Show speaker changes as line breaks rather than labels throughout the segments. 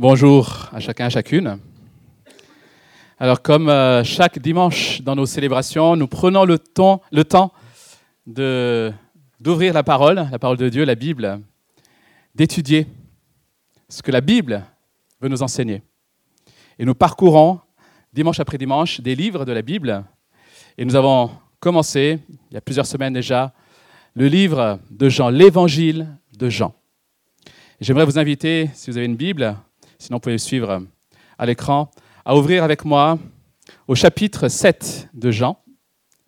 Bonjour à chacun et chacune. Alors comme euh, chaque dimanche dans nos célébrations, nous prenons le temps, le temps de, d'ouvrir la parole, la parole de Dieu, la Bible, d'étudier ce que la Bible veut nous enseigner. Et nous parcourons dimanche après dimanche des livres de la Bible. Et nous avons commencé, il y a plusieurs semaines déjà, le livre de Jean, l'évangile de Jean. J'aimerais vous inviter, si vous avez une Bible, sinon vous pouvez suivre à l'écran, à ouvrir avec moi au chapitre 7 de Jean.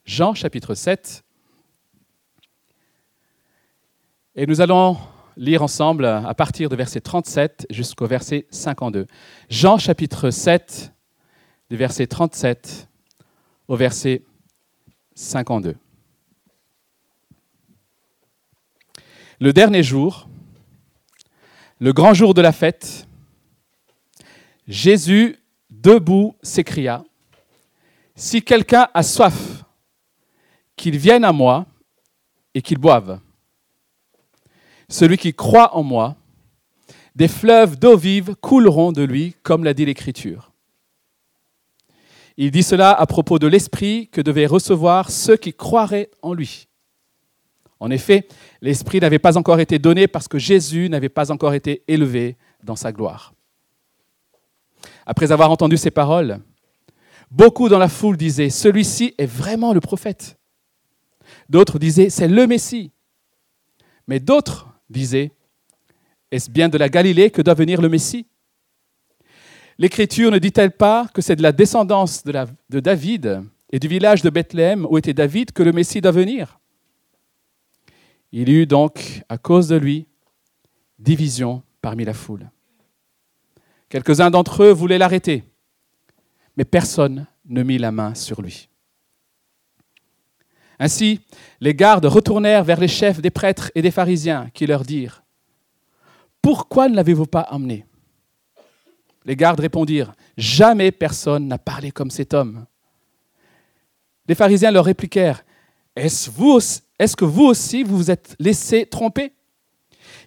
Jean chapitre 7. Et nous allons lire ensemble à partir de verset 37 jusqu'au verset 52. Jean chapitre 7, du verset 37 au verset 52. Le dernier jour, le grand jour de la fête, Jésus, debout, s'écria, Si quelqu'un a soif, qu'il vienne à moi et qu'il boive. Celui qui croit en moi, des fleuves d'eau vive couleront de lui, comme l'a dit l'Écriture. Il dit cela à propos de l'Esprit que devaient recevoir ceux qui croiraient en lui. En effet, l'Esprit n'avait pas encore été donné parce que Jésus n'avait pas encore été élevé dans sa gloire. Après avoir entendu ces paroles, beaucoup dans la foule disaient, Celui-ci est vraiment le prophète. D'autres disaient, C'est le Messie. Mais d'autres disaient, Est-ce bien de la Galilée que doit venir le Messie? L'Écriture ne dit-elle pas que c'est de la descendance de, David et du village de Bethléem où était David que le Messie doit venir? Il y eut donc, à cause de lui, division parmi la foule. Quelques-uns d'entre eux voulaient l'arrêter, mais personne ne mit la main sur lui. Ainsi, les gardes retournèrent vers les chefs des prêtres et des pharisiens qui leur dirent Pourquoi ne l'avez-vous pas emmené? Les gardes répondirent Jamais personne n'a parlé comme cet homme. Les pharisiens leur répliquèrent Est-ce, est que vous aussi vous vous êtes laissé tromper?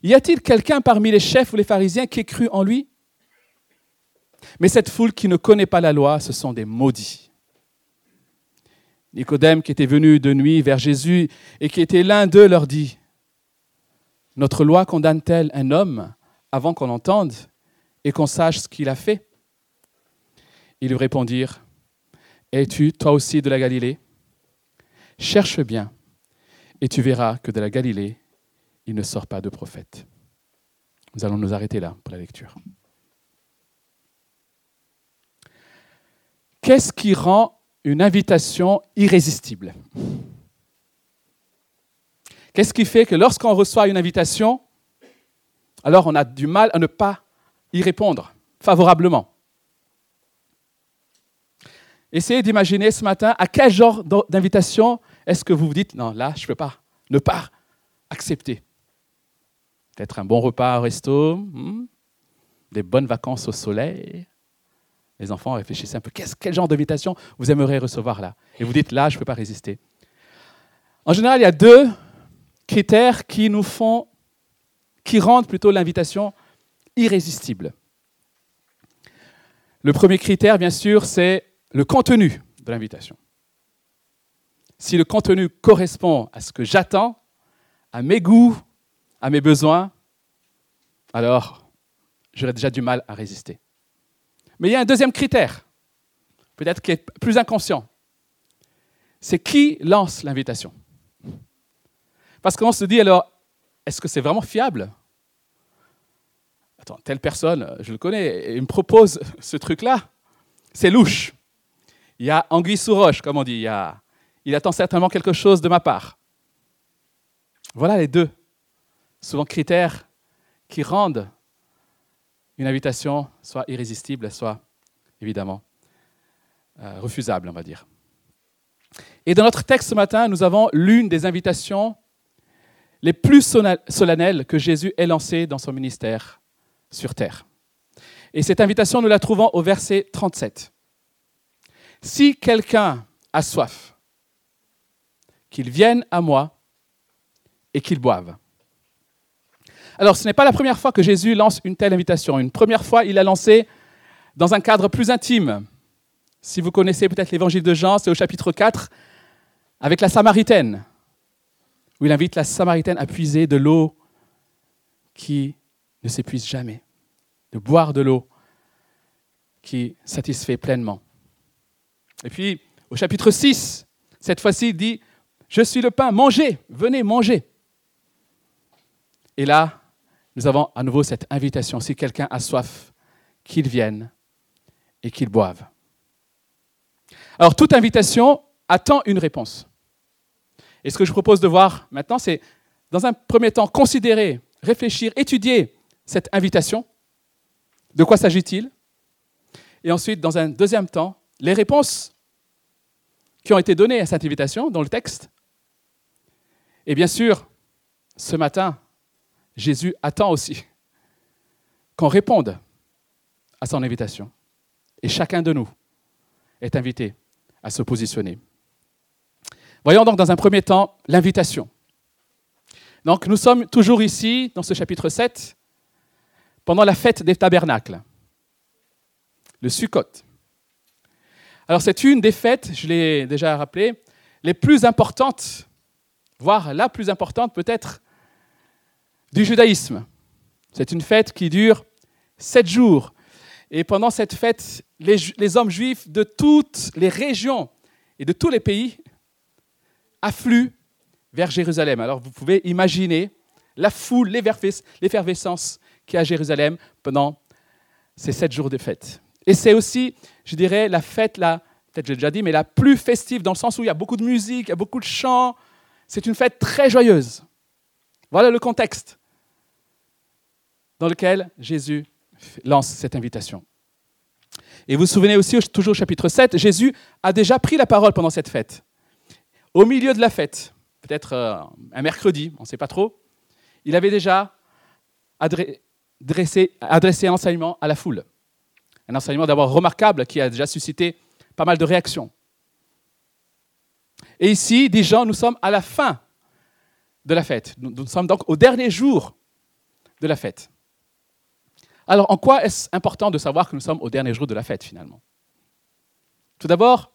Y a-t-il quelqu'un parmi les chefs ou les pharisiens qui ait cru en lui? Mais cette foule qui ne connaît pas la loi, ce sont des maudits. Nicodème, qui était venu de nuit vers Jésus et qui était l'un d'eux, leur dit, Notre loi condamne-t-elle un homme avant qu'on l'entende et qu'on sache ce qu'il a fait? Ils lui répondirent, Es-tu toi aussi de la Galilée? Cherche bien, et tu verras que de la Galilée, il ne sort pas de prophète. Nous allons nous arrêter là pour la lecture. Qu'est-ce qui rend une invitation irrésistible? Qu'est-ce qui fait que lorsqu'on reçoit une invitation, alors on a du mal à ne pas y répondre favorablement? Essayez d'imaginer ce matin à quel genre d'invitation est-ce que vous vous dites non, là, je ne peux pas, ne pas accepter. Peut-être un bon repas au resto, hmm, des bonnes vacances au soleil, les enfants, réfléchissez un peu. quel genre d'invitation vous aimeriez recevoir là? Et vous dites, là, je ne peux pas résister. En général, il y a deux critères qui nous font, qui rendent plutôt l'invitation irrésistible. Le premier critère, bien sûr, c'est le contenu de l'invitation. Si le contenu correspond à ce que j'attends, à mes goûts, à mes besoins, alors j'aurais déjà du mal à résister. Mais il y a un deuxième critère, peut-être qui est plus inconscient. C'est qui lance l'invitation? Parce qu'on se dit alors, est-ce que c'est vraiment fiable? Attends, telle personne, je le connais, il me propose ce truc-là. C'est louche. Il y a anguille sous roche, comme on dit. Il, attend certainement quelque chose de ma part. Voilà les deux, souvent critères qui rendent une invitation soit irrésistible, soit évidemment euh, refusable, on va dire. Et dans notre texte ce matin, nous avons l'une des invitations les plus solennelles que Jésus ait lancées dans son ministère sur terre. Et cette invitation, nous la trouvons au verset 37. Si quelqu'un a soif, qu'il vienne à moi et qu'il boive. Alors, ce n'est pas la première fois que Jésus lance une telle invitation. Une première fois, il l'a lancé dans un cadre plus intime. Si vous connaissez peut-être l'évangile de Jean, c'est au chapitre 4, avec la Samaritaine, où il invite la Samaritaine à puiser de l'eau qui ne s'épuise jamais, de boire de l'eau qui satisfait pleinement. Et puis, au chapitre 6, cette fois-ci, il dit, Je suis le pain, mangez, venez manger. Et là, nous avons à nouveau cette invitation, si quelqu'un a soif, qu'il vienne et qu'il boive. Alors, toute invitation attend une réponse. Et ce que je propose de voir maintenant, c'est, dans un premier temps, considérer, réfléchir, étudier cette invitation. De quoi s'agit-il? Et ensuite, dans un deuxième temps, les réponses qui ont été données à cette invitation dans le texte. Et bien sûr, ce matin, Jésus attend aussi qu'on réponde à son invitation. Et chacun de nous est invité à se positionner. Voyons donc dans un premier temps l'invitation. Donc nous sommes toujours ici, dans ce chapitre 7, pendant la fête des tabernacles, le Sukkot. Alors c'est une des fêtes, je l'ai déjà rappelé, les plus importantes, voire la plus importante peut-être, du judaïsme. C'est une fête qui dure sept jours. Et pendant cette fête, les, hommes juifs de toutes les régions et de tous les pays affluent vers Jérusalem. Alors vous pouvez imaginer la foule, l'effervescence qu'il y a à Jérusalem pendant ces sept jours de fête. Et c'est aussi, je dirais, la fête, la, peut-être j'ai déjà dit, mais la plus festive dans le sens où il y a beaucoup de musique, il y a beaucoup de chants. C'est une fête très joyeuse. Voilà le contexte dans lequel Jésus lance cette invitation. Et vous vous souvenez aussi, toujours au chapitre 7, Jésus a déjà pris la parole pendant cette fête. Au milieu de la fête, peut-être euh, un mercredi, on ne sait pas trop, il avait déjà adressé, un enseignement à la foule. Un enseignement d'abord remarquable qui a déjà suscité pas mal de réactions. Et ici, des gens, nous sommes à la fin de la fête. Nous, sommes donc au dernier jour de la fête. Alors, en quoi est-ce important de savoir que nous sommes au dernier jour de la fête, finalement? Tout d'abord,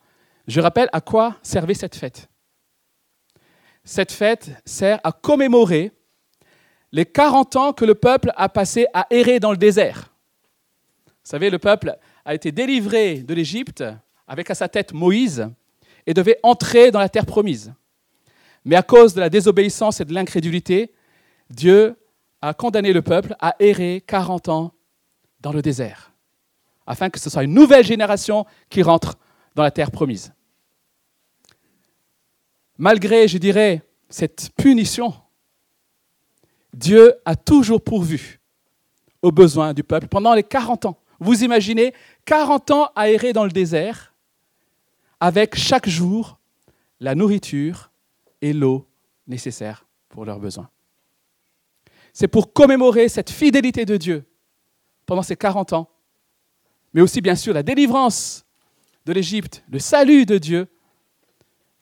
je rappelle à quoi servait cette fête. Cette fête sert à commémorer les 40 ans que le peuple a passé à errer dans le désert. Vous savez, le peuple a été délivré de l'Égypte avec à sa tête Moïse et devait entrer dans la terre promise. Mais à cause de la désobéissance et de l'incrédulité, Dieu a condamné le peuple à errer 40 ans dans le désert, afin que ce soit une nouvelle génération qui rentre dans la terre promise. Malgré, je dirais, cette punition, Dieu a toujours pourvu aux besoins du peuple pendant les 40 ans. Vous imaginez 40 ans aérés dans le désert, avec chaque jour la nourriture et l'eau nécessaires pour leurs besoins. C'est pour commémorer cette fidélité de Dieu pendant ces 40 ans, mais aussi bien sûr la délivrance de l'Égypte, le salut de Dieu,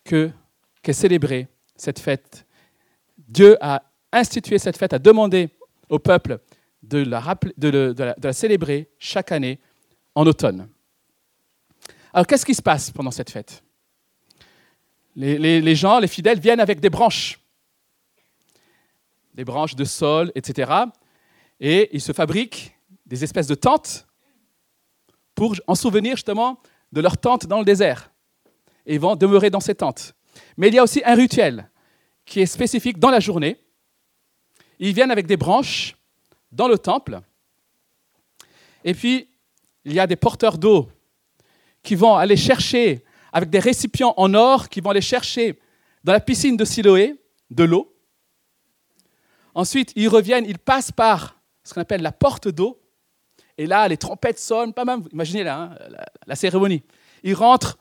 que qu'est célébrée cette fête. Dieu a institué cette fête, a demandé au peuple de la, célébrer chaque année en automne. Alors qu'est-ce qui se passe pendant cette fête? Les, gens, les fidèles viennent avec des branches, des branches de sol, etc. Et ils se fabriquent des espèces de tentes pour en souvenir justement de leur tente dans le désert. Et ils vont demeurer dans ces tentes. Mais il y a aussi un rituel qui est spécifique dans la journée. Ils viennent avec des branches dans le temple. Et puis, il y a des porteurs d'eau qui vont aller chercher, avec des récipients en or, qui vont aller chercher dans la piscine de Siloé de l'eau. Ensuite, ils reviennent, ils passent par ce qu'on appelle la porte d'eau. Et là, les trompettes sonnent, pas même, imaginez là, hein, la, cérémonie. Ils rentrent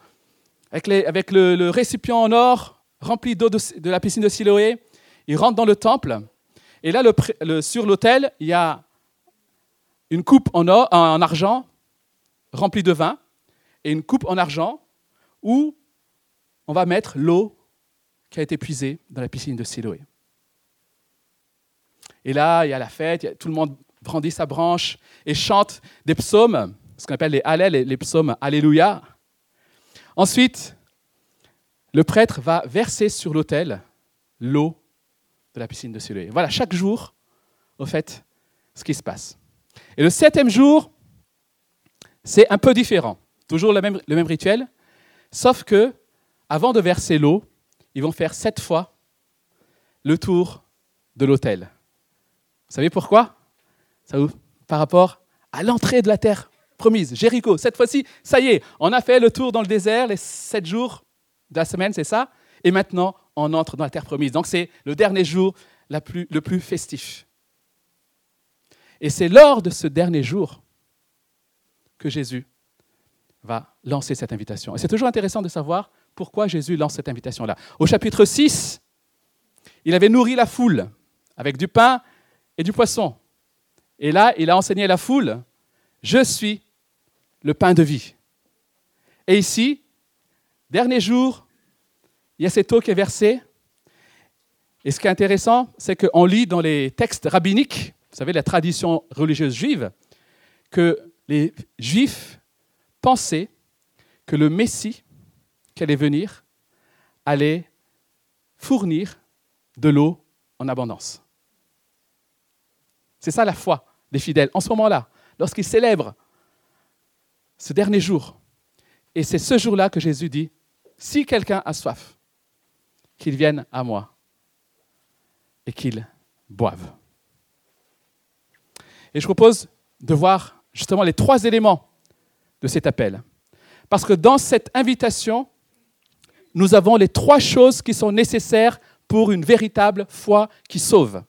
avec, le, récipient en or rempli d'eau de, la piscine de Siloé. Ils rentrent dans le temple. Et là, sur l'autel, il y a une coupe en, en argent remplie de vin et une coupe en argent où on va mettre l'eau qui a été puisée dans la piscine de Siloé. Et là, il y a la fête, tout le monde brandit sa branche et chante des psaumes, ce qu'on appelle les Hallel, les psaumes Alléluia. Ensuite, le prêtre va verser sur l'autel l'eau de la piscine de Siloé. Voilà, chaque jour, au fait, ce qui se passe. Et le septième jour, c'est un peu différent. Toujours le même, le même rituel, sauf que, avant de verser l'eau, ils vont faire sept fois le tour de l'autel. Vous savez pourquoi? Ça Par rapport à l'entrée de la terre promise, Jéricho. Cette fois-ci, ça y est, on a fait le tour dans le désert les sept jours de la semaine, c'est ça? Et maintenant, on entre dans la terre promise. Donc c'est le dernier jour le plus festif. Et c'est lors de ce dernier jour que Jésus va lancer cette invitation. Et c'est toujours intéressant de savoir pourquoi Jésus lance cette invitation-là. Au chapitre 6, il avait nourri la foule avec du pain et du poisson. Et là, il a enseigné à la foule, je suis le pain de vie. Et ici, dernier jour, il y a cette eau qui est versée. Et ce qui est intéressant, c'est qu'on lit dans les textes rabbiniques, vous savez, la tradition religieuse juive, que les Juifs pensaient que le Messie qui allait venir allait fournir de l'eau en abondance. C'est ça la foi des fidèles en ce moment-là, lorsqu'ils célèbrent ce dernier jour. Et c'est ce jour-là que Jésus dit, si quelqu'un a soif, qu'il vienne à moi et qu'il boive. Et je propose de voir justement les trois éléments de cet appel. Parce que dans cette invitation, nous avons les trois choses qui sont nécessaires pour une véritable foi qui sauve.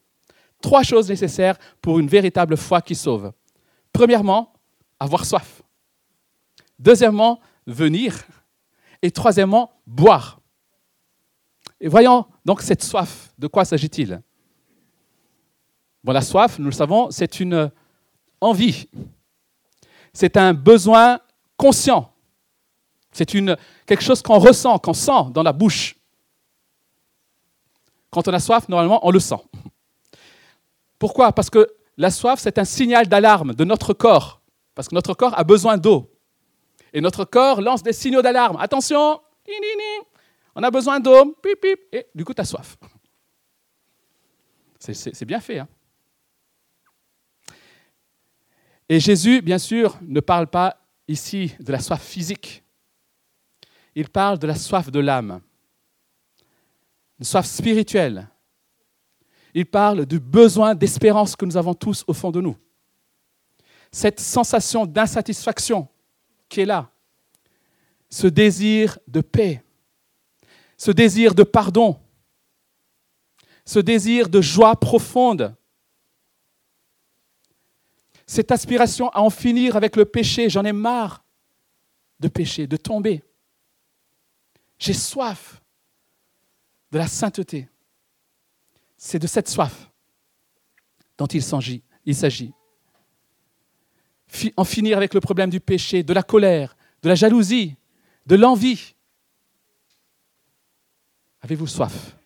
Trois choses nécessaires pour une véritable foi qui sauve. Premièrement, avoir soif. Deuxièmement, venir. Et troisièmement, boire. Et voyons donc cette soif. De quoi s'agit-il? Bon, la soif, nous le savons, c'est une envie. C'est un besoin conscient. C'est quelque chose qu'on ressent, qu'on sent dans la bouche. Quand on a soif, normalement, on le sent. Pourquoi? Parce que la soif, c'est un signal d'alarme de notre corps. Parce que notre corps a besoin d'eau. Et notre corps lance des signaux d'alarme. Attention, on a besoin d'eau, et du coup, tu as soif. C'est bien fait. Hein et Jésus, bien sûr, ne parle pas ici de la soif physique. Il parle de la soif de l'âme de soif spirituelle. Il parle du besoin d'espérance que nous avons tous au fond de nous. Cette sensation d'insatisfaction qui est là. Ce désir de paix. Ce désir de pardon. Ce désir de joie profonde. Cette aspiration à en finir avec le péché. J'en ai marre de pécher, de tomber. J'ai soif de la sainteté. C'est de cette soif dont il s'agit. En finir avec le problème du péché, de la colère, de la jalousie, de l'envie. Avez-vous soif?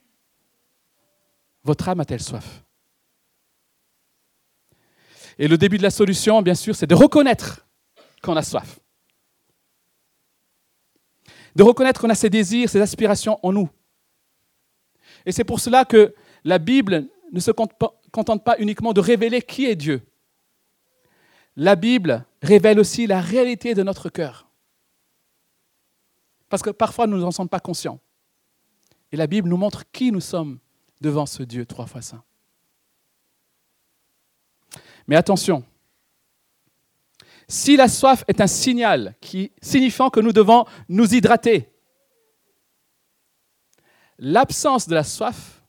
Votre âme a-t-elle soif? Et le début de la solution, bien sûr, c'est de reconnaître qu'on a soif. De reconnaître qu'on a ces désirs, ces aspirations en nous. Et c'est pour cela que la Bible ne se contente pas uniquement de révéler qui est Dieu. La Bible révèle aussi la réalité de notre cœur. Parce que parfois nous n'en sommes pas conscients. Et la Bible nous montre qui nous sommes devant ce Dieu trois fois saint. Mais attention, si la soif est un signal signifiant que nous devons nous hydrater, L'absence de la soif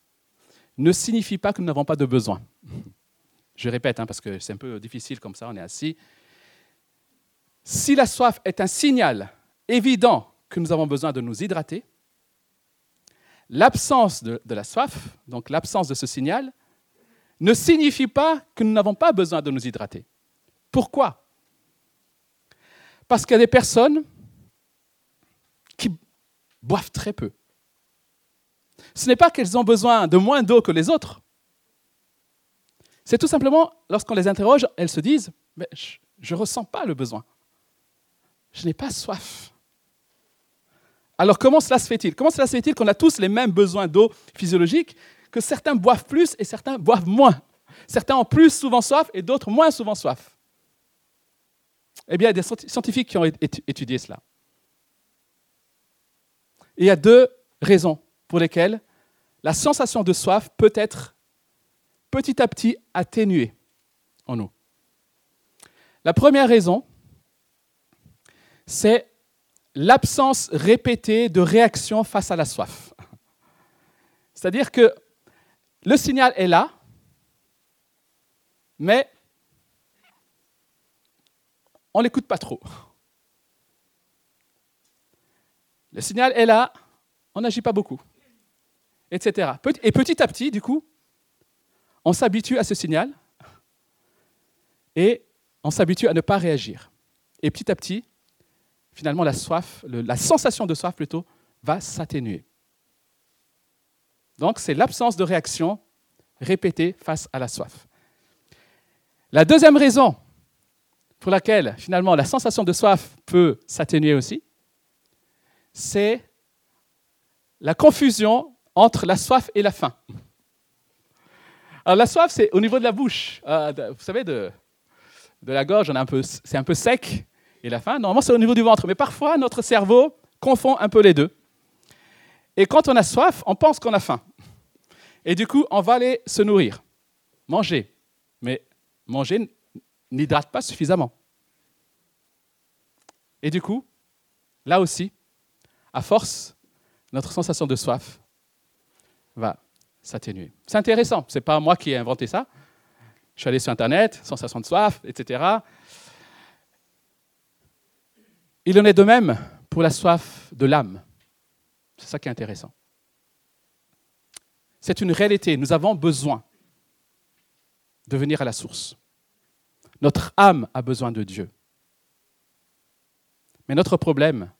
ne signifie pas que nous n'avons pas de besoin. Je répète, hein, parce que c'est un peu difficile comme ça, on est assis. Si la soif est un signal évident que nous avons besoin de nous hydrater, l'absence de, de, la soif, donc l'absence de ce signal, ne signifie pas que nous n'avons pas besoin de nous hydrater. Pourquoi? Parce qu'il y a des personnes qui boivent très peu ce n'est pas qu'elles ont besoin de moins d'eau que les autres. C'est tout simplement, lorsqu'on les interroge, elles se disent, je ne ressens pas le besoin. Je n'ai pas soif. Alors comment cela se fait-il? Comment cela se fait-il qu'on a tous les mêmes besoins d'eau physiologique, que certains boivent plus et certains boivent moins? Certains ont plus souvent soif et d'autres moins souvent soif. Eh bien, il y a des scientifiques qui ont étudié cela. il y a deux raisons pour lesquelles la sensation de soif peut être petit à petit atténuée en nous. La première raison, c'est l'absence répétée de réaction face à la soif. C'est-à-dire que le signal est là, mais on ne l'écoute pas trop. Le signal est là, on n'agit pas beaucoup, etc. Et petit à petit, du coup, on s'habitue à ce signal et on s'habitue à ne pas réagir. Et petit à petit, finalement, la la sensation de soif plutôt, va s'atténuer. Donc, c'est l'absence de réaction répétée face à la soif. La deuxième raison pour laquelle finalement la sensation de soif peut s'atténuer aussi, c'est la confusion entre la soif et la faim. Alors la soif, c'est au niveau de la bouche. Euh, vous savez, de, de la gorge, c'est un peu sec. Et la faim, normalement, c'est au niveau du ventre. Mais parfois, notre cerveau confond un peu les deux. Et quand on a soif, on pense qu'on a faim. Et du coup, on va aller se nourrir, manger. Mais manger n'hydrate pas suffisamment. Et du coup, là aussi, à force, notre sensation de soif va s'atténuer. C'est intéressant, ce n'est pas moi qui ai inventé ça. Je suis allé sur Internet, sensation de soif, etc. Il en est de même pour la soif de l'âme. C'est ça qui est intéressant. C'est une réalité, nous avons besoin de venir à la source. Notre âme a besoin de Dieu. Mais notre problème,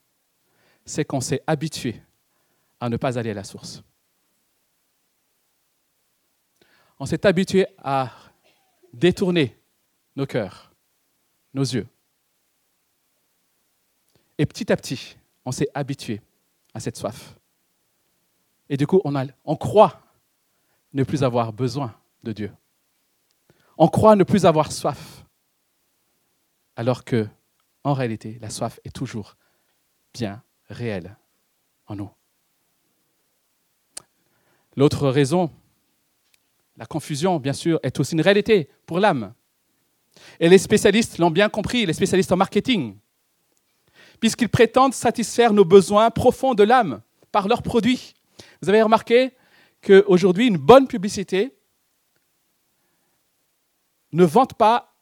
c'est qu'on s'est habitué à ne pas aller à la source. On s'est habitué à détourner nos cœurs, nos yeux. Et petit à petit, on s'est habitué à cette soif. Et du coup, on, on croit ne plus avoir besoin de Dieu. On croit ne plus avoir soif, alors que, en réalité, la soif est toujours bien réelle en nous. L'autre raison, la confusion, bien sûr, est aussi une réalité pour l'âme. Et les spécialistes l'ont bien compris, les spécialistes en marketing, puisqu'ils prétendent satisfaire nos besoins profonds de l'âme par leurs produits. Vous avez remarqué qu'aujourd'hui, une bonne publicité ne vante pas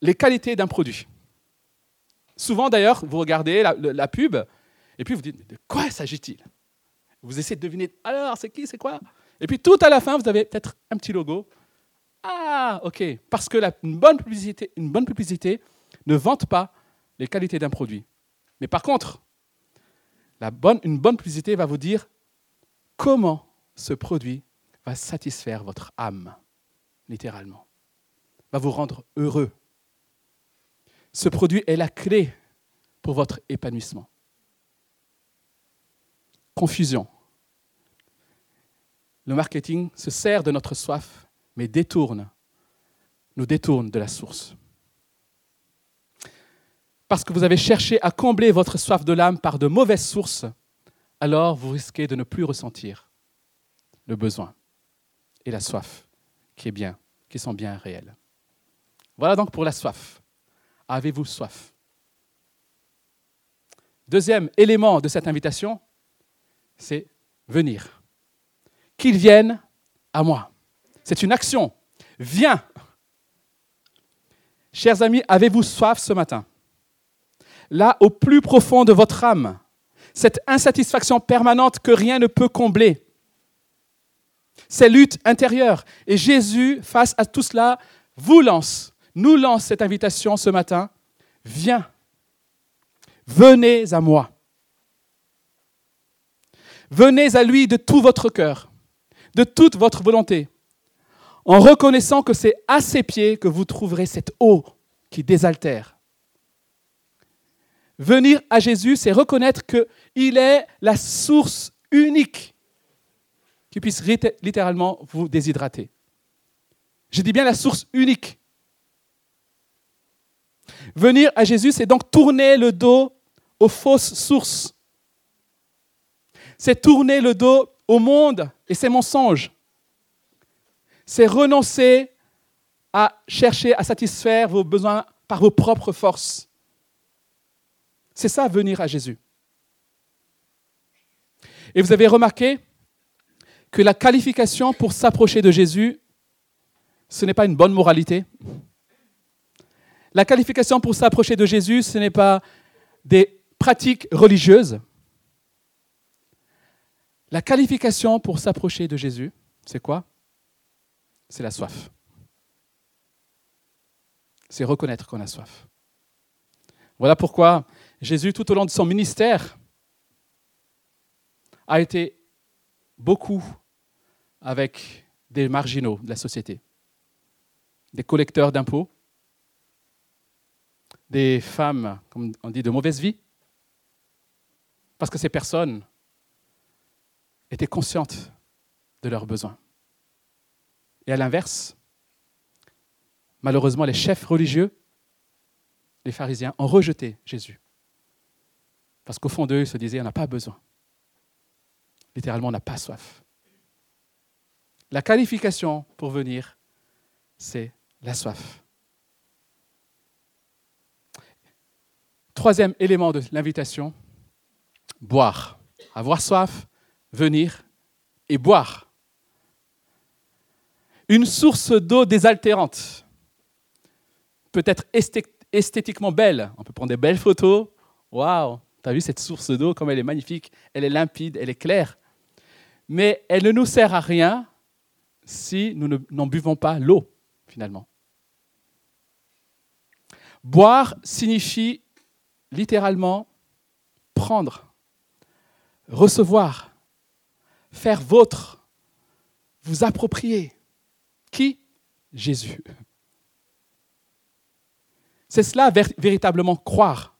les qualités d'un produit. Souvent d'ailleurs, vous regardez la, pub et puis vous dites, de quoi s'agit-il? Vous essayez de deviner, alors c'est qui, c'est quoi? Et puis tout à la fin, vous avez peut-être un petit logo. Ah, ok, parce que une, bonne publicité, une bonne publicité ne vante pas les qualités d'un produit. Mais par contre, une bonne publicité va vous dire comment ce produit va satisfaire votre âme, littéralement va vous rendre heureux. Ce produit est la clé pour votre épanouissement. Confusion. Le marketing se sert de notre soif, mais détourne, nous détourne de la source. Parce que vous avez cherché à combler votre soif de l'âme par de mauvaises sources, alors vous risquez de ne plus ressentir le besoin et la soif qui, est bien, qui sont bien réels. Voilà donc pour la soif. Avez-vous soif? Deuxième élément de cette invitation, c'est venir. Qu'ils viennent à moi. C'est une action. Viens. Chers amis, avez-vous soif ce matin? Là, au plus profond de votre âme, cette insatisfaction permanente que rien ne peut combler, ces luttes intérieures. Et Jésus, face à tout cela, vous lance nous lance cette invitation ce matin. Viens, venez à moi. Venez à lui de tout votre cœur, de toute votre volonté. en reconnaissant que c'est à ses pieds que vous trouverez cette eau qui désaltère. Venir à Jésus, c'est reconnaître qu'il est la source unique qui puisse littéralement vous déshydrater. Je dis bien la source unique. Venir à Jésus, c'est donc tourner le dos aux fausses sources. C'est tourner le dos au monde et ses mensonges. C'est renoncer à chercher à satisfaire vos besoins par vos propres forces. C'est ça, venir à Jésus. Et vous avez remarqué que la qualification pour s'approcher de Jésus, ce n'est pas une bonne moralité. La qualification pour s'approcher de Jésus, ce n'est pas des pratiques religieuses. La qualification pour s'approcher de Jésus, c'est quoi? C'est la soif. C'est reconnaître qu'on a soif. Voilà pourquoi Jésus, tout au long de son ministère, a été beaucoup avec des marginaux de la société, des collecteurs d'impôts, des femmes, comme on dit, de mauvaise vie, parce que ces personnes étaient conscientes de leurs besoins. Et à l'inverse, malheureusement, les chefs religieux, les pharisiens, ont rejeté Jésus. Parce qu'au fond d'eux, ils se disaient, on n'a pas besoin. Littéralement, on n'a pas soif. La qualification pour venir, c'est la soif. Troisième élément de l'invitation, boire. Avoir soif, venir et boire. Une source d'eau désaltérante peut être esthétiquement belle. On peut prendre des belles photos. Waouh, tu as vu cette source d'eau, comme elle est magnifique, elle est limpide, elle est claire. Mais elle ne nous sert à rien si nous n'en buvons pas l'eau, finalement. Boire signifie littéralement prendre, recevoir, faire vôtre, vous approprier. Qui Jésus. C'est cela véritablement croire.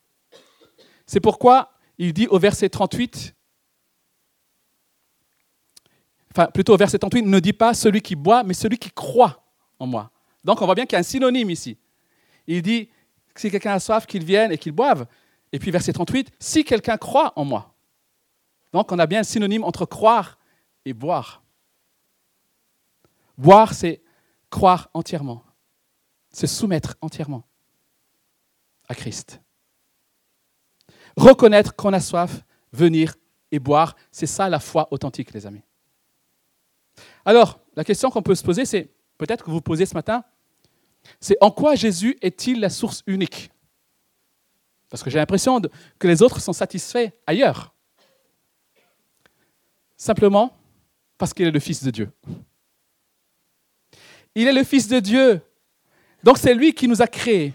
C'est pourquoi il dit au verset 38, enfin plutôt au verset 38, ne dit pas celui qui boit, mais celui qui croit en moi. Donc on voit bien qu'il y a un synonyme ici. Il dit, si quelqu'un a soif, qu'il vienne et qu'il boive. Et puis verset 38, si quelqu'un croit en moi. Donc on a bien un synonyme entre croire et boire. Boire, c'est croire entièrement, se soumettre entièrement à Christ. Reconnaître qu'on a soif, venir et boire, c'est ça la foi authentique, les amis. Alors, la question qu'on peut se poser, c'est peut-être que vous vous posez ce matin, c'est en quoi Jésus est-il la source unique? Parce que j'ai l'impression que les autres sont satisfaits ailleurs. Simplement parce qu'il est le Fils de Dieu. Il est le Fils de Dieu. Donc c'est lui qui nous a créés.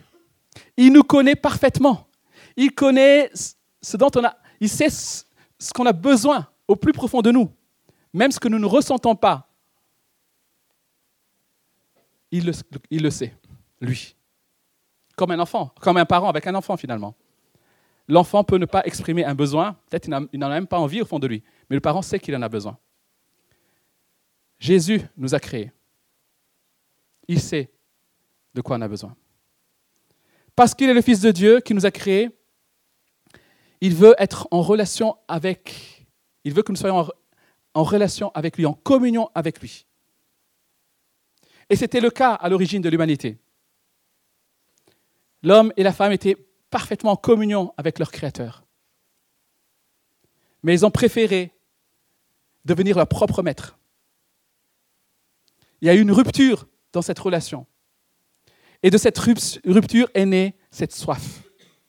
Il nous connaît parfaitement. Il connaît ce dont on a. Il sait ce qu'on a besoin au plus profond de nous, même ce que nous ne ressentons pas. Il le, il le sait lui. Comme un enfant, comme un parent avec un enfant finalement. L'enfant peut ne pas exprimer un besoin, peut-être il n'en a même pas envie au fond de lui, mais le parent sait qu'il en a besoin. Jésus nous a créés. Il sait de quoi on a besoin. Parce qu'il est le Fils de Dieu qui nous a créés, il veut être en relation avec, il veut que nous soyons en, en relation avec lui, en communion avec lui. Et c'était le cas à l'origine de l'humanité. L'homme et la femme étaient parfaitement en communion avec leur Créateur. Mais ils ont préféré devenir leur propre maître. Il y a eu une rupture dans cette relation. Et de cette rupture est née cette soif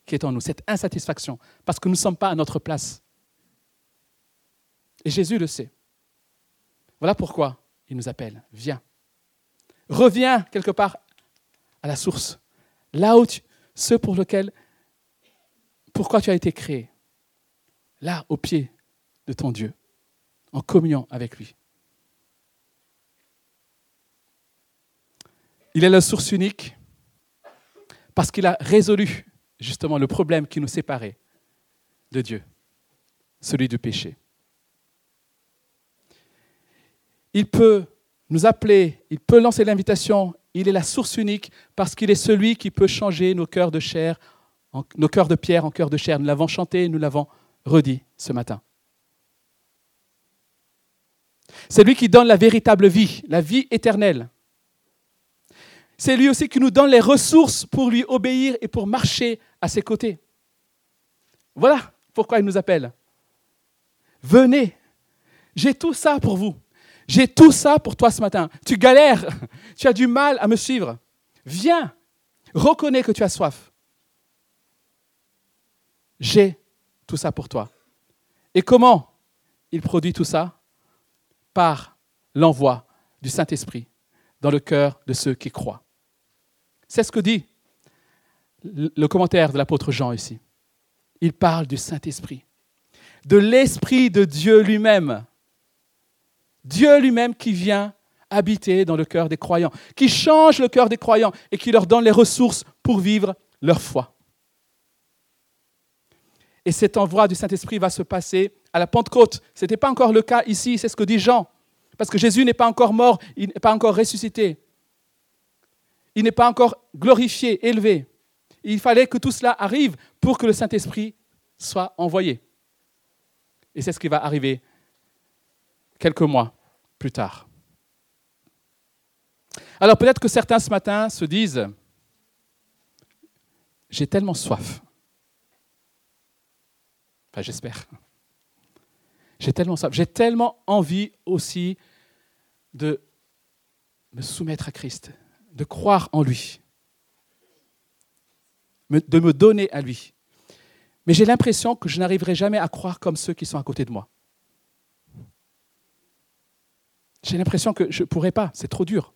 qui est en nous, cette insatisfaction, parce que nous ne sommes pas à notre place. Et Jésus le sait. Voilà pourquoi il nous appelle, viens. Reviens quelque part à la source là où tu, ce pour lequel, pourquoi tu as été créé, là au pied de ton Dieu, en communion avec lui. Il est la source unique parce qu'il a résolu justement le problème qui nous séparait de Dieu, celui du péché. Il peut nous appeler, il peut lancer l'invitation, il est la source unique parce qu'il est celui qui peut changer nos cœurs de chair, nos cœurs de pierre en cœurs de chair. Nous l'avons chanté, nous l'avons redit ce matin. C'est lui qui donne la véritable vie, la vie éternelle. C'est lui aussi qui nous donne les ressources pour lui obéir et pour marcher à ses côtés. Voilà pourquoi il nous appelle. Venez, j'ai tout ça pour vous. J'ai tout ça pour toi ce matin. Tu galères, tu as du mal à me suivre. Viens, reconnais que tu as soif. J'ai tout ça pour toi. Et comment il produit tout ça? Par l'envoi du Saint-Esprit dans le cœur de ceux qui croient. C'est ce que dit le commentaire de l'apôtre Jean ici. Il parle du Saint-Esprit, de l'Esprit de Dieu lui-même. Dieu lui-même qui vient habiter dans le cœur des croyants, qui change le cœur des croyants et qui leur donne les ressources pour vivre leur foi. Et cet envoi du Saint-Esprit va se passer à la Pentecôte. Ce n'était pas encore le cas ici, c'est ce que dit Jean. Parce que Jésus n'est pas encore mort, il n'est pas encore ressuscité. Il n'est pas encore glorifié, élevé. Il fallait que tout cela arrive pour que le Saint-Esprit soit envoyé. Et c'est ce qui va arriver quelques mois plus tard. Alors peut-être que certains ce matin se disent, j'ai tellement soif Enfin, j'espère. J'ai tellement ça. J'ai tellement envie aussi de me soumettre à Christ, de croire en lui, de me donner à lui. Mais j'ai l'impression que je n'arriverai jamais à croire comme ceux qui sont à côté de moi. J'ai l'impression que je ne pourrai pas, c'est trop dur.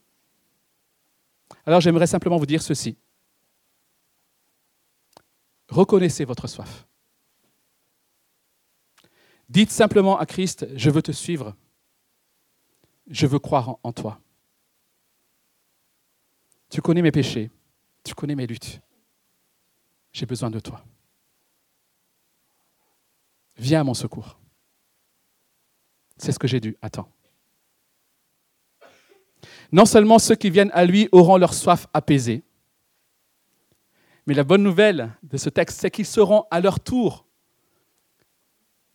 Alors j'aimerais simplement vous dire ceci. Reconnaissez votre soif. Dites simplement à Christ, je veux te suivre, je veux croire en, toi. Tu connais mes péchés, tu connais mes luttes. J'ai besoin de toi. Viens à mon secours. C'est ce que j'ai dû. Attends. Non seulement ceux qui viennent à lui auront leur soif apaisée, mais la bonne nouvelle de ce texte, c'est qu'ils seront à leur tour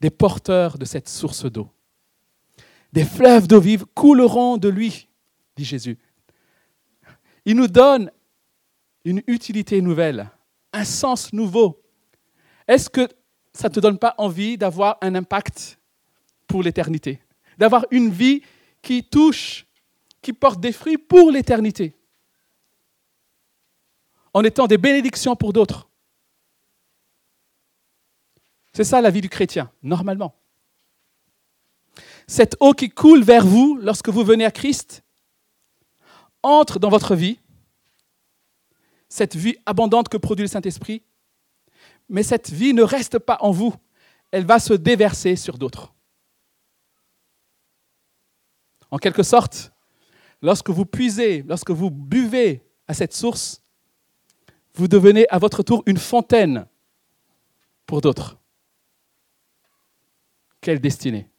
des porteurs de cette source d'eau. Des fleuves d'eau vive couleront de lui, dit Jésus. Il nous donne une utilité nouvelle, un sens nouveau. Est-ce que ça ne te donne pas envie d'avoir un impact pour l'éternité? D'avoir une vie qui touche, qui porte des fruits pour l'éternité? En étant des bénédictions pour d'autres c'est ça la vie du chrétien, normalement. Cette eau qui coule vers vous lorsque vous venez à Christ entre dans votre vie, cette vie abondante que produit le Saint-Esprit, mais cette vie ne reste pas en vous, elle va se déverser sur d'autres. En quelque sorte, lorsque vous puisez, lorsque vous buvez à cette source, vous devenez à votre tour une fontaine pour d'autres. Quelle destinée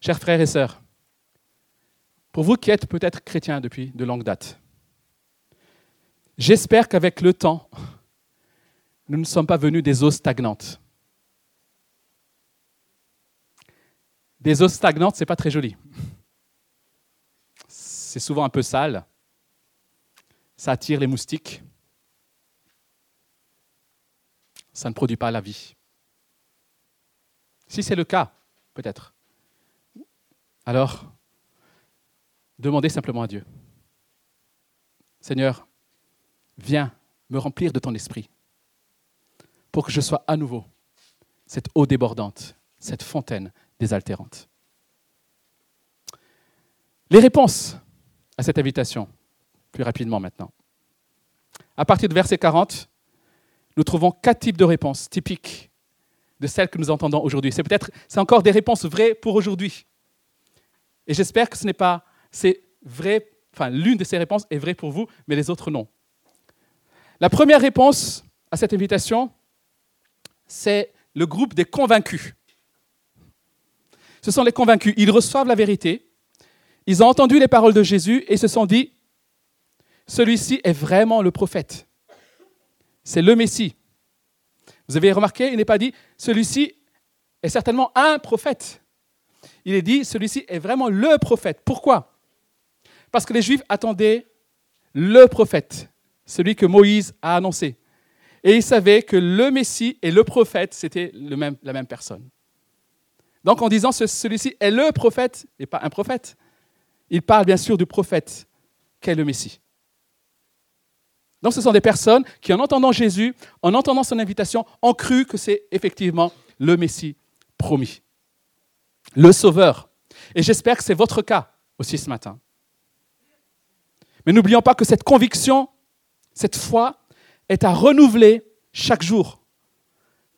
Chers frères et sœurs, pour vous qui êtes peut-être chrétiens depuis de longue date, j'espère qu'avec le temps, nous ne sommes pas venus des eaux stagnantes. Des eaux stagnantes, ce n'est pas très joli. C'est souvent un peu sale. Ça attire les moustiques. ça ne produit pas la vie. Si c'est le cas, peut-être, alors demandez simplement à Dieu. Seigneur, viens me remplir de ton esprit pour que je sois à nouveau cette eau débordante, cette fontaine désaltérante. Les réponses à cette invitation, plus rapidement maintenant. À partir de verset 40, nous trouvons quatre types de réponses typiques de celles que nous entendons aujourd'hui. C'est peut-être, c'est encore des réponses vraies pour aujourd'hui. Et j'espère que ce n'est pas c'est vrai, enfin l'une de ces réponses est vraie pour vous, mais les autres non. La première réponse à cette invitation, c'est le groupe des convaincus. Ce sont les convaincus. Ils reçoivent la vérité, ils ont entendu les paroles de Jésus et se sont dit, celui-ci est vraiment le prophète. C'est le Messie. Vous avez remarqué, il n'est pas dit, celui-ci est certainement un prophète. Il est dit, celui-ci est vraiment le prophète. Pourquoi? Parce que les Juifs attendaient le prophète, celui que Moïse a annoncé. Et ils savaient que le Messie et le prophète, c'était la même personne. Donc en disant celui-ci est le prophète et pas un prophète, il parle bien sûr du prophète qu'est le Messie. Donc ce sont des personnes qui, en entendant Jésus, en entendant son invitation, ont cru que c'est effectivement le Messie promis, le Sauveur. Et j'espère que c'est votre cas aussi ce matin. Mais n'oublions pas que cette conviction, cette foi, est à renouveler chaque jour,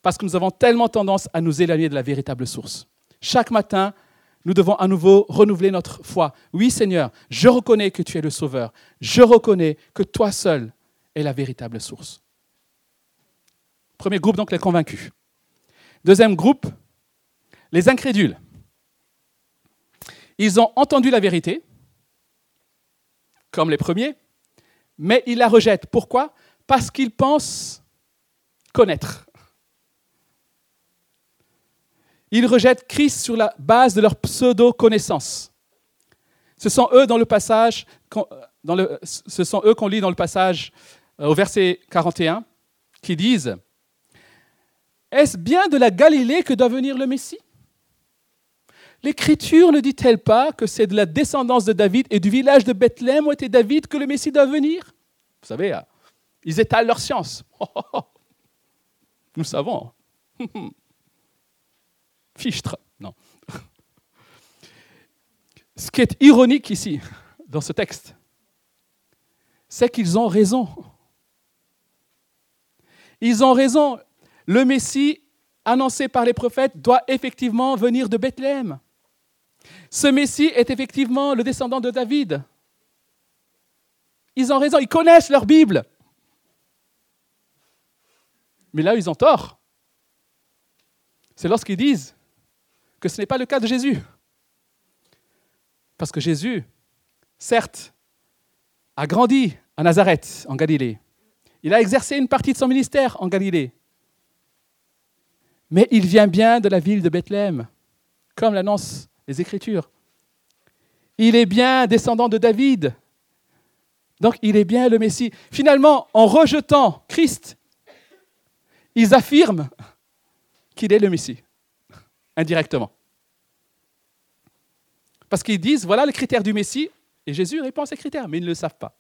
parce que nous avons tellement tendance à nous éloigner de la véritable source. Chaque matin, nous devons à nouveau renouveler notre foi. Oui Seigneur, je reconnais que tu es le Sauveur. Je reconnais que toi seul es la véritable source. Premier groupe, donc les convaincus. Deuxième groupe, les incrédules. Ils ont entendu la vérité, comme les premiers, mais ils la rejettent. Pourquoi? Parce qu'ils pensent connaître. Ils rejettent Christ sur la base de leur pseudo-connaissance. Ce sont eux dans le passage, le, ce sont eux qu'on lit dans le passage euh, au verset 41 qui disent Est-ce bien de la Galilée que doit venir le Messie? L'Écriture ne dit-elle pas que c'est de la descendance de David et du village de Bethléem où était David que le Messie doit venir? Vous savez, hein, ils étalent leur science. Nous savons. Fichtre. Non. Ce qui est ironique ici, dans ce texte, c'est qu'ils ont raison. Ils ont raison. Le Messie annoncé par les prophètes doit effectivement venir de Bethléem. Ce Messie est effectivement le descendant de David. Ils ont raison, ils connaissent leur Bible. Mais là, ils ont tort. C'est lorsqu'ils disent que ce n'est pas le cas de Jésus. Parce que Jésus, certes, a grandi à Nazareth, en Galilée. Il a exercé une partie de son ministère en Galilée. Mais il vient bien de la ville de Bethléem, comme l'annoncent les Écritures. Il est bien descendant de David. Donc il est bien le Messie. Finalement, en rejetant Christ, ils affirment qu'il est le Messie indirectement. Parce qu'ils disent, voilà le critère du Messie, et Jésus répond à ces critères, mais ils ne le savent pas.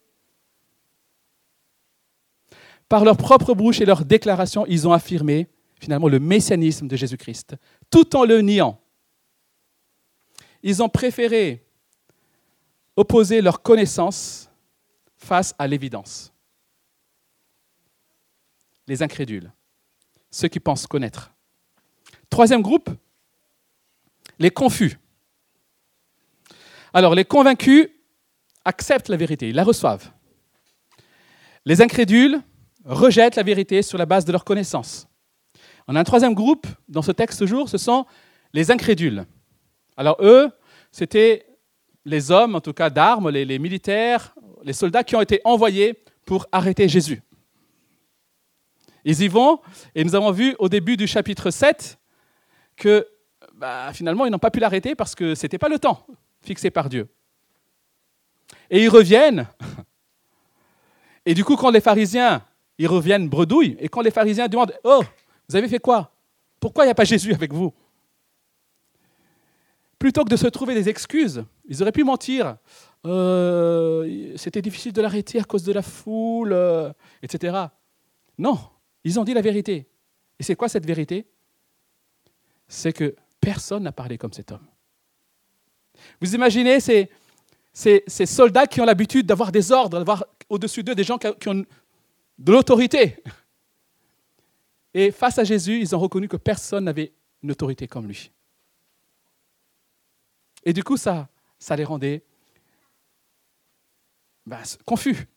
Par leur propre bouche et leur déclaration, ils ont affirmé finalement le messianisme de Jésus-Christ, tout en le niant. Ils ont préféré opposer leur connaissance face à l'évidence. Les incrédules, ceux qui pensent connaître. Troisième groupe, les confus. Alors, les convaincus acceptent la vérité, ils la reçoivent. Les incrédules rejettent la vérité sur la base de leur connaissance. On a un troisième groupe dans ce texte ce jour, ce sont les incrédules. Alors eux, c'était les hommes, en tout cas d'armes, les, militaires, les soldats qui ont été envoyés pour arrêter Jésus. Ils y vont, et nous avons vu au début du chapitre 7 que bah, finalement, ils n'ont pas pu l'arrêter parce que ce n'était pas le temps fixé par Dieu. Et ils reviennent. Et du coup, quand les pharisiens, ils reviennent bredouilles, et quand les pharisiens demandent, oh, vous avez fait quoi? Pourquoi il n'y a pas Jésus avec vous? Plutôt que de se trouver des excuses, ils auraient pu mentir. Euh, c'était difficile de l'arrêter à cause de la foule, euh, etc. Non, ils ont dit la vérité. Et c'est quoi cette vérité? C'est que Personne n'a parlé comme cet homme. Vous imaginez ces, ces, soldats qui ont l'habitude d'avoir des ordres, d'avoir au-dessus d'eux des gens qui ont de l'autorité. Et face à Jésus, ils ont reconnu que personne n'avait une autorité comme lui. Et du coup, ça, les rendait bah, confus.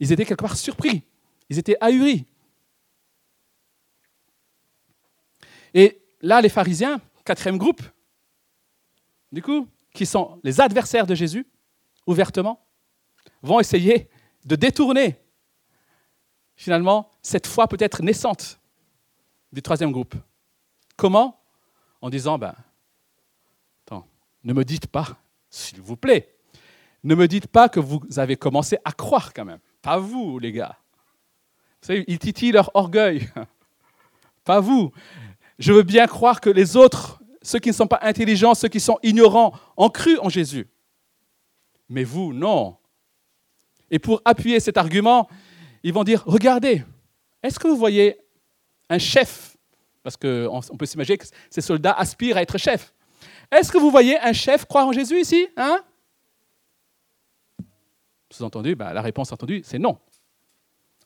Ils étaient quelque part surpris. Ils étaient ahuris. Et là, les pharisiens, quatrième groupe, du coup, qui sont les adversaires de Jésus, ouvertement, vont essayer de détourner finalement cette foi peut-être naissante du troisième groupe. Comment? En disant, ben, ne me dites pas, s'il vous plaît, ne me dites pas que vous avez commencé à croire quand même. Pas vous, les gars. Vous savez, ils titillent leur orgueil. Pas vous. Je veux bien croire que les autres, ceux qui ne sont pas intelligents, ceux qui sont ignorants, ont cru en Jésus. Mais vous, non. Et pour appuyer cet argument, ils vont dire, regardez, est-ce que vous voyez un chef? Parce qu'on peut s'imaginer que ces soldats aspirent à être chefs. Est-ce que vous voyez un chef croire en Jésus ici hein? Sous-entendu, ben, la réponse entendue, c'est non.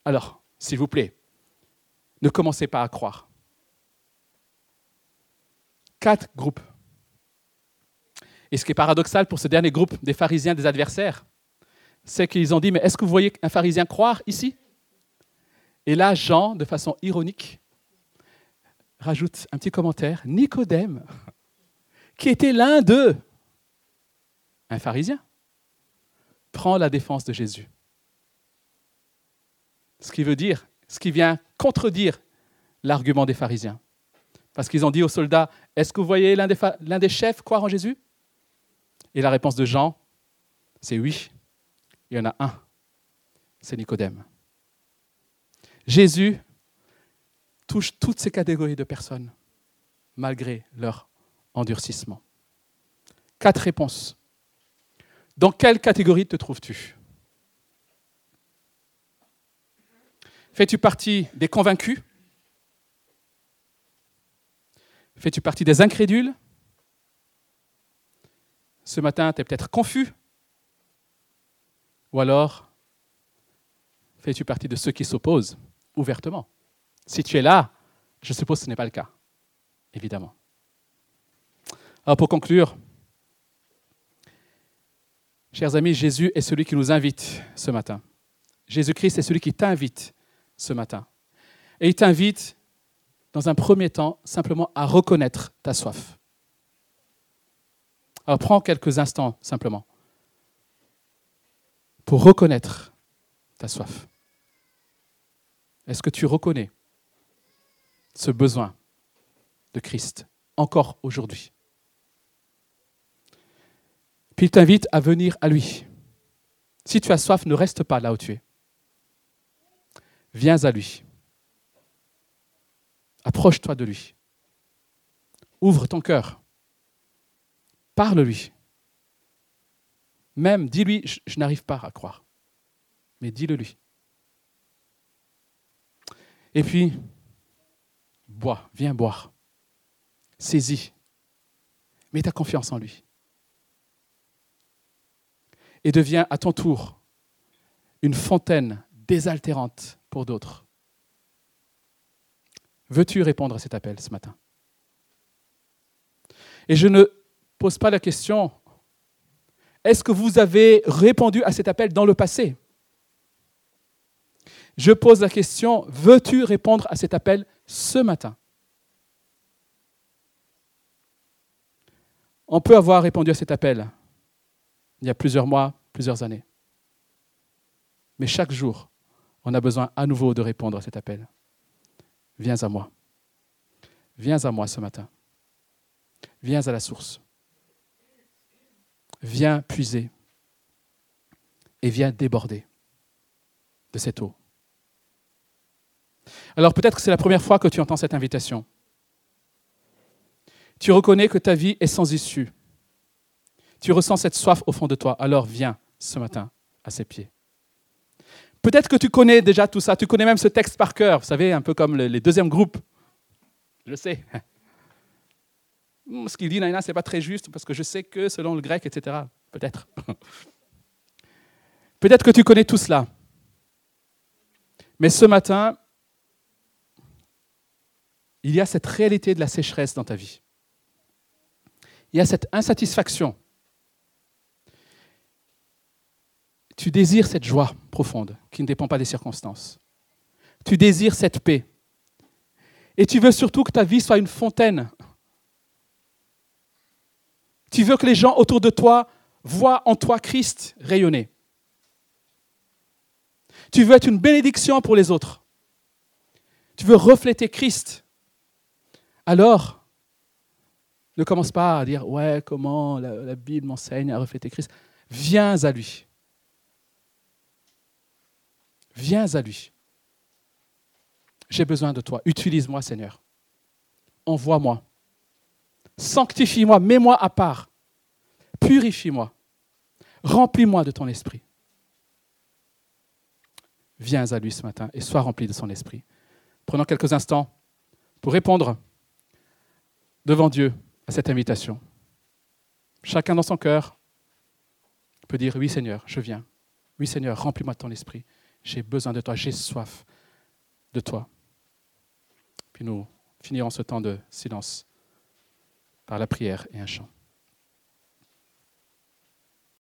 Alors, s'il vous plaît, ne commencez pas à croire. Quatre groupes. Et ce qui est paradoxal pour ce dernier groupe des pharisiens, des adversaires, c'est qu'ils ont dit, mais est-ce que vous voyez un pharisien croire ici? Et là, Jean, de façon ironique, rajoute un petit commentaire, Nicodème, qui était l'un d'eux, un pharisien, prend la défense de Jésus. Ce qui veut dire, ce qui vient contredire l'argument des pharisiens. Parce qu'ils ont dit aux soldats, est-ce que vous voyez l'un des, chefs croire en Jésus? Et la réponse de Jean, c'est oui. Il y en a un, c'est Nicodème. Jésus touche toutes ces catégories de personnes, malgré leur endurcissement. Quatre réponses. Dans quelle catégorie te trouves-tu? Fais-tu partie des convaincus? Fais-tu partie des incrédules? Ce matin, tu es peut-être confus Ou alors, fais-tu partie de ceux qui s'opposent ouvertement? Si tu es là, je suppose que ce n'est pas le cas, évidemment. Alors pour conclure, chers amis, Jésus est celui qui nous invite ce matin. Jésus-Christ est celui qui t'invite ce matin. Et il t'invite, dans un premier temps, simplement à reconnaître ta soif. Alors prends quelques instants simplement pour reconnaître ta soif. Est-ce que tu reconnais ce besoin de Christ encore aujourd'hui? Puis il t'invite à venir à lui. Si tu as soif, ne reste pas là où tu es. Viens à lui. Approche-toi de lui. Ouvre ton cœur. Parle-lui. Même dis-lui, je, n'arrive pas à croire. Mais dis-le lui. Et puis, bois, viens boire. Saisis. Mets ta confiance en lui et deviens à ton tour une fontaine désaltérante pour d'autres. Veux-tu répondre à cet appel ce matin? Et je ne pose pas la question, est-ce que vous avez répondu à cet appel dans le passé? Je pose la question, veux-tu répondre à cet appel ce matin? On peut avoir répondu à cet appel il y a plusieurs mois, plusieurs années. Mais chaque jour, on a besoin à nouveau de répondre à cet appel. Viens à moi. Viens à moi ce matin. Viens à la source. Viens puiser et viens déborder de cette eau. Alors peut-être que c'est la première fois que tu entends cette invitation. Tu reconnais que ta vie est sans issue tu ressens cette soif au fond de toi, alors viens ce matin à ses pieds. Peut-être que tu connais déjà tout ça, tu connais même ce texte par cœur, vous savez, un peu comme les deuxièmes groupes. Je sais. Ce qu'il dit, Naina, ce n'est pas très juste parce que je sais que selon le grec, etc. Peut-être. Peut-être que tu connais tout cela. Mais ce matin, il y a cette réalité de la sécheresse dans ta vie. Il y a cette insatisfaction Tu désires cette joie profonde qui ne dépend pas des circonstances. Tu désires cette paix. Et tu veux surtout que ta vie soit une fontaine. Tu veux que les gens autour de toi voient en toi Christ rayonner. Tu veux être une bénédiction pour les autres. Tu veux refléter Christ. Alors, ne commence pas à dire Ouais, comment la, Bible m'enseigne à refléter Christ. Viens à lui. Viens à lui. J'ai besoin de toi. Utilise-moi, Seigneur. Envoie-moi. Sanctifie-moi. Mets-moi à part. Purifie-moi. Remplis-moi de ton esprit. Viens à lui ce matin et sois rempli de son esprit. Prenons quelques instants pour répondre devant Dieu à cette invitation. Chacun dans son cœur peut dire Oui, Seigneur, je viens. Oui, Seigneur, remplis-moi de ton esprit. J'ai besoin de toi, j'ai soif de toi. Puis nous finirons ce temps de silence par la prière et un chant.